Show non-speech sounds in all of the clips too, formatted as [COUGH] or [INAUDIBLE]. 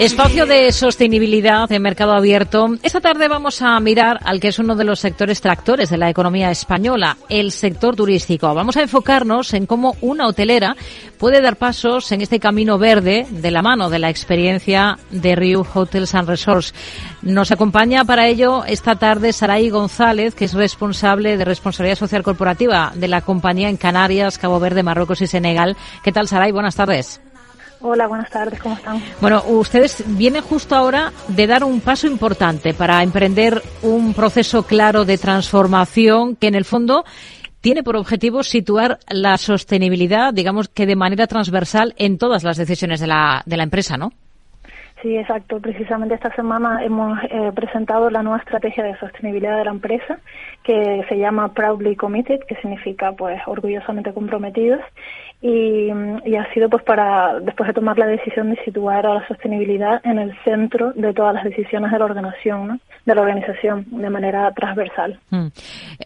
Espacio de sostenibilidad en mercado abierto. Esta tarde vamos a mirar al que es uno de los sectores tractores de la economía española, el sector turístico. Vamos a enfocarnos en cómo una hotelera puede dar pasos en este camino verde de la mano de la experiencia de Riu Hotels and Resorts. Nos acompaña para ello esta tarde Saray González, que es responsable de responsabilidad social corporativa de la compañía en Canarias, Cabo Verde, Marruecos y Senegal. ¿Qué tal, Saray? Buenas tardes. Hola, buenas tardes, ¿cómo están? Bueno, ustedes vienen justo ahora de dar un paso importante para emprender un proceso claro de transformación que en el fondo tiene por objetivo situar la sostenibilidad, digamos que de manera transversal en todas las decisiones de la, de la empresa, ¿no? Sí, exacto. Precisamente esta semana hemos eh, presentado la nueva estrategia de sostenibilidad de la empresa, que se llama Proudly Committed, que significa pues orgullosamente comprometidos, y, ha sido pues para después de tomar la decisión de situar a la sostenibilidad en el centro de todas las decisiones de la organización, de la organización de manera transversal. Hmm.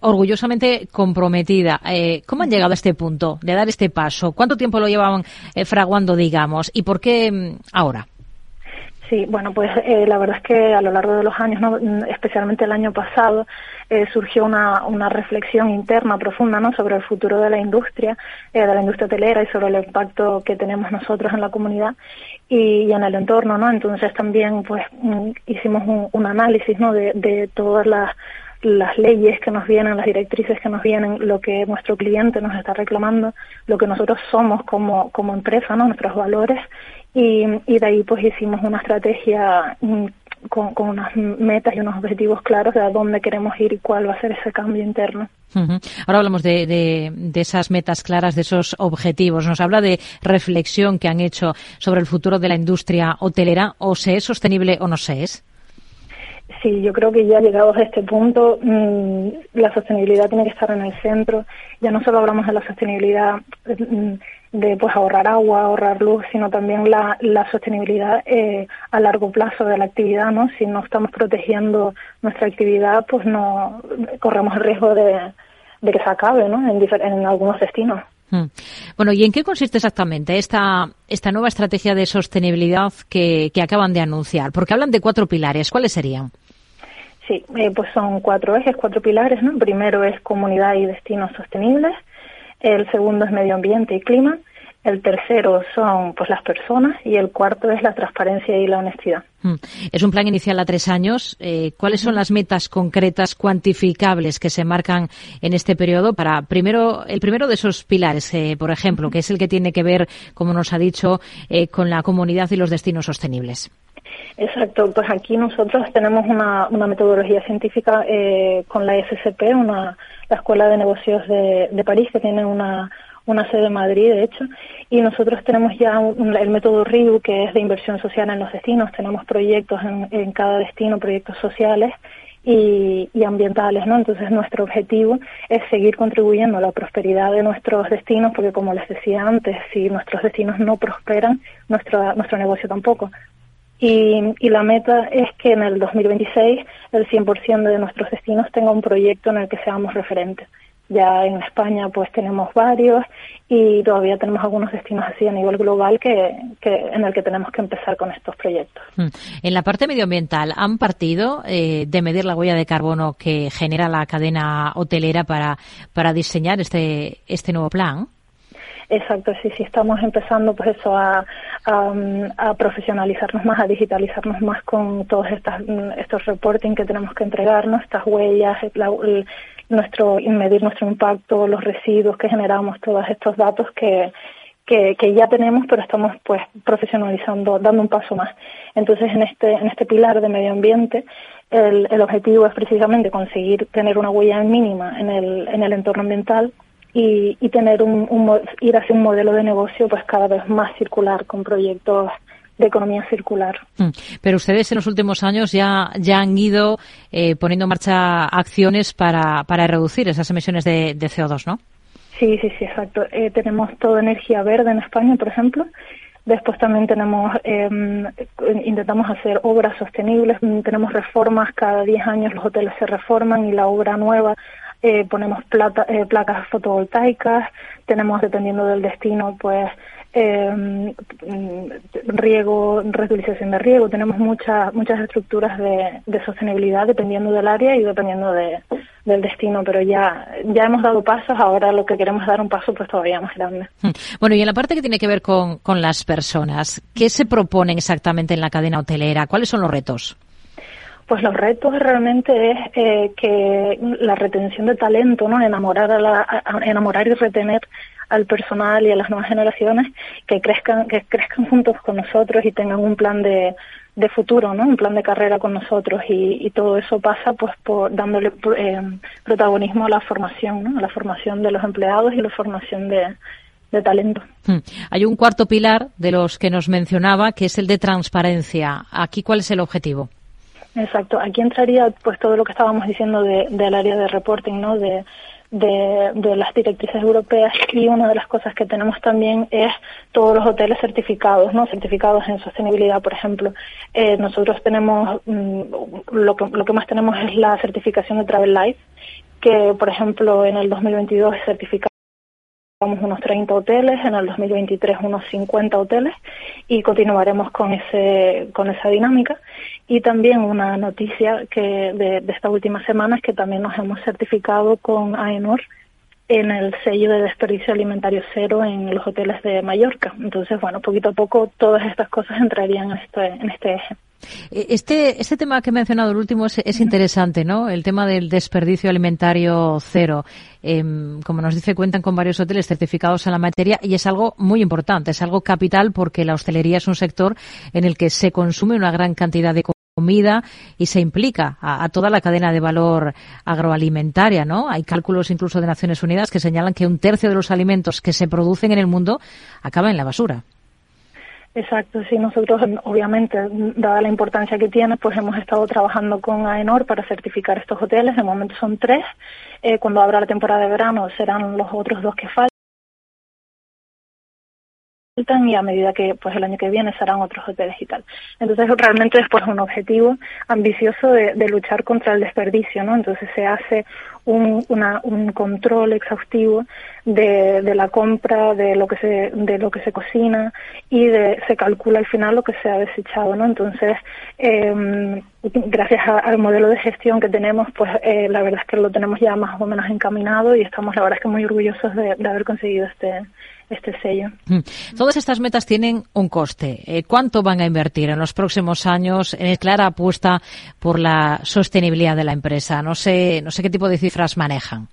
Orgullosamente comprometida. Eh, ¿Cómo han llegado a este punto de dar este paso? ¿Cuánto tiempo lo llevaban eh, fraguando, digamos, y por qué mm, ahora? Sí, bueno, pues eh, la verdad es que a lo largo de los años, mm, especialmente el año pasado, eh, surgió una, una, reflexión interna profunda ¿no? sobre el futuro de la industria, eh, de la industria hotelera y sobre el impacto que tenemos nosotros en la comunidad y, en el entorno. ¿no? Entonces también pues mm, hicimos un, análisis ¿no? de todas las las leyes que nos vienen, las directrices que nos vienen, lo que nuestro cliente nos está reclamando, lo que nosotros somos como, como empresa, ¿no? nuestros valores y, de ahí pues hicimos una estrategia mm, con, unas metas y unos objetivos claros de a dónde queremos ir y cuál va a ser ese cambio interno. Ahora hablamos de, de, esas metas claras, de esos objetivos. Nos habla de reflexión que han hecho sobre el futuro de la industria hotelera. ¿O se es sostenible o no se es? Sí, yo creo que ya llegados a este punto, mmm, la sostenibilidad tiene que estar en el centro. Ya no solo hablamos de la sostenibilidad mmm, de pues ahorrar agua, ahorrar luz, sino también la, la sostenibilidad eh, a largo plazo de la actividad, ¿no? Si no estamos protegiendo nuestra actividad, pues no corremos el riesgo de, de que se acabe, ¿no? En, en algunos destinos. Hmm. Bueno, ¿y en qué consiste exactamente esta, esta nueva estrategia de sostenibilidad que, que acaban de anunciar? Porque hablan de cuatro pilares. ¿Cuáles serían? Sí, eh, pues son cuatro ejes, cuatro pilares. ¿no? primero es comunidad y destinos sostenibles. El segundo es medio ambiente y clima. El tercero son pues las personas y el cuarto es la transparencia y la honestidad. Hmm. Es un plan inicial a tres años. Eh, ¿Cuáles son las metas concretas, cuantificables que se marcan en este periodo para primero el primero de esos pilares, eh, por ejemplo, que es el que tiene que ver, como nos ha dicho, eh, con la comunidad y los destinos sostenibles? Exacto, pues aquí nosotros tenemos una, metodología científica eh, con la SCP, una, la Escuela de Negocios de, de París, que tiene una, una sede en Madrid, de hecho, y nosotros tenemos ya un, el método RIU, que es de inversión social en los destinos. Tenemos proyectos en, en cada destino, proyectos sociales y, y, ambientales, ¿no? Entonces nuestro objetivo es seguir contribuyendo a la prosperidad de nuestros destinos, porque como les decía antes, si nuestros destinos no prosperan, nuestro, nuestro negocio tampoco. Y, y, la meta es que en el 2026 el 100% de nuestros destinos tenga un proyecto en el que seamos referentes. Ya en España pues tenemos varios y todavía tenemos algunos destinos así a nivel global que, en el que tenemos que empezar con estos proyectos. Hmm. En la parte medioambiental, ¿han partido eh, de medir la huella de carbono que genera la cadena hotelera para, para diseñar este, este nuevo plan? Exacto, sí, sí, estamos empezando pues eso a, a, profesionalizarnos más, a digitalizarnos más con todos estas, estos reporting que tenemos que entregarnos, estas huellas, la, el, nuestro medir nuestro impacto, los residuos que generamos, todos estos datos que, que, que, ya tenemos, pero estamos pues profesionalizando, dando un paso más. Entonces, en este, en este pilar de medio ambiente, el, el objetivo es precisamente conseguir tener una huella mínima en el, en el entorno ambiental y, y tener un, un, ir hacia un modelo de negocio pues cada vez más circular con proyectos de economía circular. Mm. Pero ustedes en los últimos años ya, ya han ido eh, poniendo en marcha acciones para, para reducir esas emisiones de, de CO2, ¿no? Sí, sí, sí, exacto. Eh, tenemos toda energía verde en España, por ejemplo. Después también tenemos, eh, intentamos hacer obras sostenibles, tenemos reformas, cada 10 años los hoteles se reforman y la obra nueva eh, ponemos plata, eh, placas fotovoltaicas, tenemos dependiendo del destino pues eh, riego, reutilización de riego, tenemos muchas muchas estructuras de, sostenibilidad dependiendo del área y dependiendo de, del destino, pero ya ya hemos dado pasos, ahora lo que queremos es dar un paso pues todavía más grande. [LAUGHS] Bueno, y en la parte que tiene que ver con, con las personas, ¿qué se proponen exactamente en la cadena hotelera? ¿Cuáles son los retos? Pues los retos realmente es eh, que la retención de talento, ¿no? Enamorar a la, enamorar y retener al personal y a las nuevas generaciones que crezcan, que crezcan juntos con nosotros y tengan un plan de, de futuro, ¿no? Un plan de carrera con nosotros y, todo eso pasa pues por dándole eh, protagonismo a la formación, ¿no? A la formación de los empleados y la formación de, de talento. Hmm. Hay un cuarto pilar de los que nos mencionaba que es el de transparencia. Aquí, ¿cuál es el objetivo? Exacto. Aquí entraría pues todo lo que estábamos diciendo de, del área de reporting, ¿no? De, de, las directrices europeas y una de las cosas que tenemos también es todos los hoteles certificados, ¿no? Certificados en sostenibilidad, por ejemplo. Eh, nosotros tenemos, mm, lo, que, lo que más tenemos es la certificación de Travel Life, que, por ejemplo, en el 2022 es certificada unos 30 hoteles, en el 2023 unos 50 hoteles y continuaremos con ese con esa dinámica. Y también una noticia que de, de esta última semana es que también nos hemos certificado con AENOR en el sello de desperdicio alimentario cero en los hoteles de Mallorca. Entonces, bueno, poquito a poco todas estas cosas entrarían en este, en este eje. Eh, este, este tema que he mencionado, el último, es, interesante, ¿no? El tema del desperdicio alimentario cero. Em, como nos dice, cuentan con varios hoteles certificados en la materia y es algo muy importante, es algo capital porque la hostelería es un sector en el que se consume una gran cantidad de comida y se implica a, toda la cadena de valor agroalimentaria, ¿no? Hay cálculos incluso de Naciones Unidas que señalan que un tercio de los alimentos que se producen en el mundo acaban en la basura. Exacto, sí, nosotros obviamente, dada la importancia que tiene, pues hemos estado trabajando con AENOR para certificar estos hoteles, de momento son tres, eh, cuando abra la temporada de verano serán los otros dos que faltan y a medida que pues el año que viene serán otros hoteles y tal. Entonces realmente es pues un objetivo ambicioso de, de luchar contra el desperdicio, ¿no? Entonces se hace un, una, un control exhaustivo de, de, la compra, de lo que se, de lo que se cocina y de, se calcula al final lo que se ha desechado, ¿no? Entonces, eh, gracias al modelo de gestión que tenemos, pues eh, la verdad es que lo tenemos ya más o menos encaminado y estamos la verdad es que muy orgullosos de haber conseguido este, este sello. Mm. Todas estas metas tienen un coste. Eh, ¿Cuánto van a invertir en los próximos años en clara apuesta por la sostenibilidad de la empresa? No sé, no sé qué tipo de cifras manejan.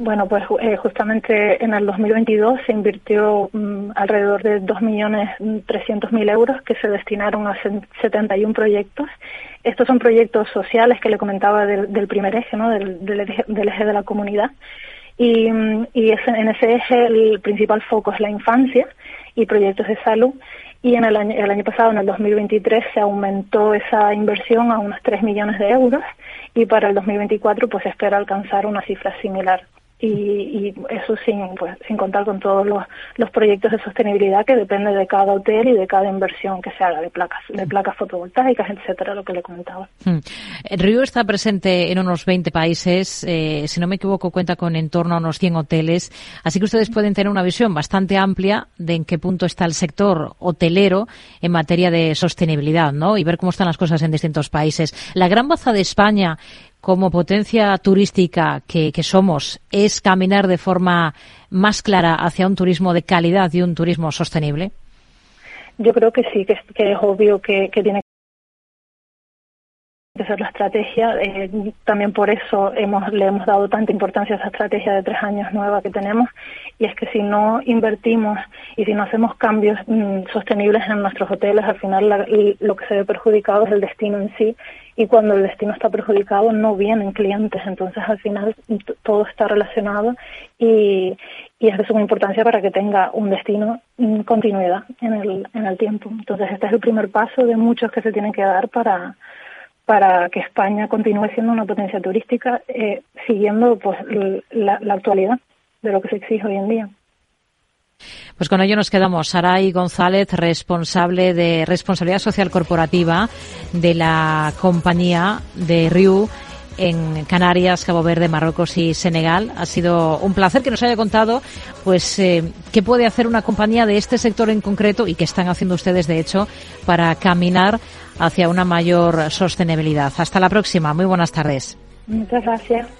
Bueno, pues eh, justamente en el 2022 se invirtió mm, alrededor de 2.300.000 euros que se destinaron a 71 proyectos. Estos son proyectos sociales que le comentaba del, primer eje, ¿no? del, del, eje de la comunidad. Y, y en ese eje el principal foco es la infancia y proyectos de salud. Y en el año, el año pasado, en el 2023, se aumentó esa inversión a unos 3 millones de euros y para el 2024 pues espera alcanzar una cifra similar y, y, eso sin pues sin contar con todos los, los proyectos de sostenibilidad que depende de cada hotel y de cada inversión que se haga de placas de placas fotovoltaicas etcétera lo que le comentaba. Hmm. Río está presente en unos 20 países eh, si no me equivoco cuenta con en torno a unos 100 hoteles así que ustedes pueden tener una visión bastante amplia de en qué punto está el sector hotelero en materia de sostenibilidad no y ver cómo están las cosas en distintos países. La gran baza de España como potencia turística que, somos es caminar de forma más clara hacia un turismo de calidad y un turismo sostenible? Yo creo que sí, que es, obvio que, que tiene que ser la estrategia. Eh, también por eso hemos, le hemos dado tanta importancia a esa estrategia de tres años nueva que tenemos. Y es que si no invertimos y si no hacemos cambios mm, sostenibles en nuestros hoteles, al final lo que se ve perjudicado es el destino en sí. Y cuando el destino está perjudicado, no vienen clientes. Entonces, al final, todo está relacionado y, es de suma importancia para que tenga un destino en continuidad en el, en el tiempo. Entonces, este es el primer paso de muchos que se tienen que dar para para que España continúe siendo una potencia turística eh, siguiendo pues la, actualidad de lo que se exige hoy en día. Pues con ello nos quedamos. Saray González, responsable de responsabilidad social corporativa de la compañía de Riu en Canarias, Cabo Verde, Marruecos y Senegal. Ha sido un placer que nos haya contado, pues, eh, qué puede hacer una compañía de este sector en concreto y qué están haciendo ustedes, de hecho, para caminar hacia una mayor sostenibilidad. Hasta la próxima. Muy buenas tardes. Muchas gracias.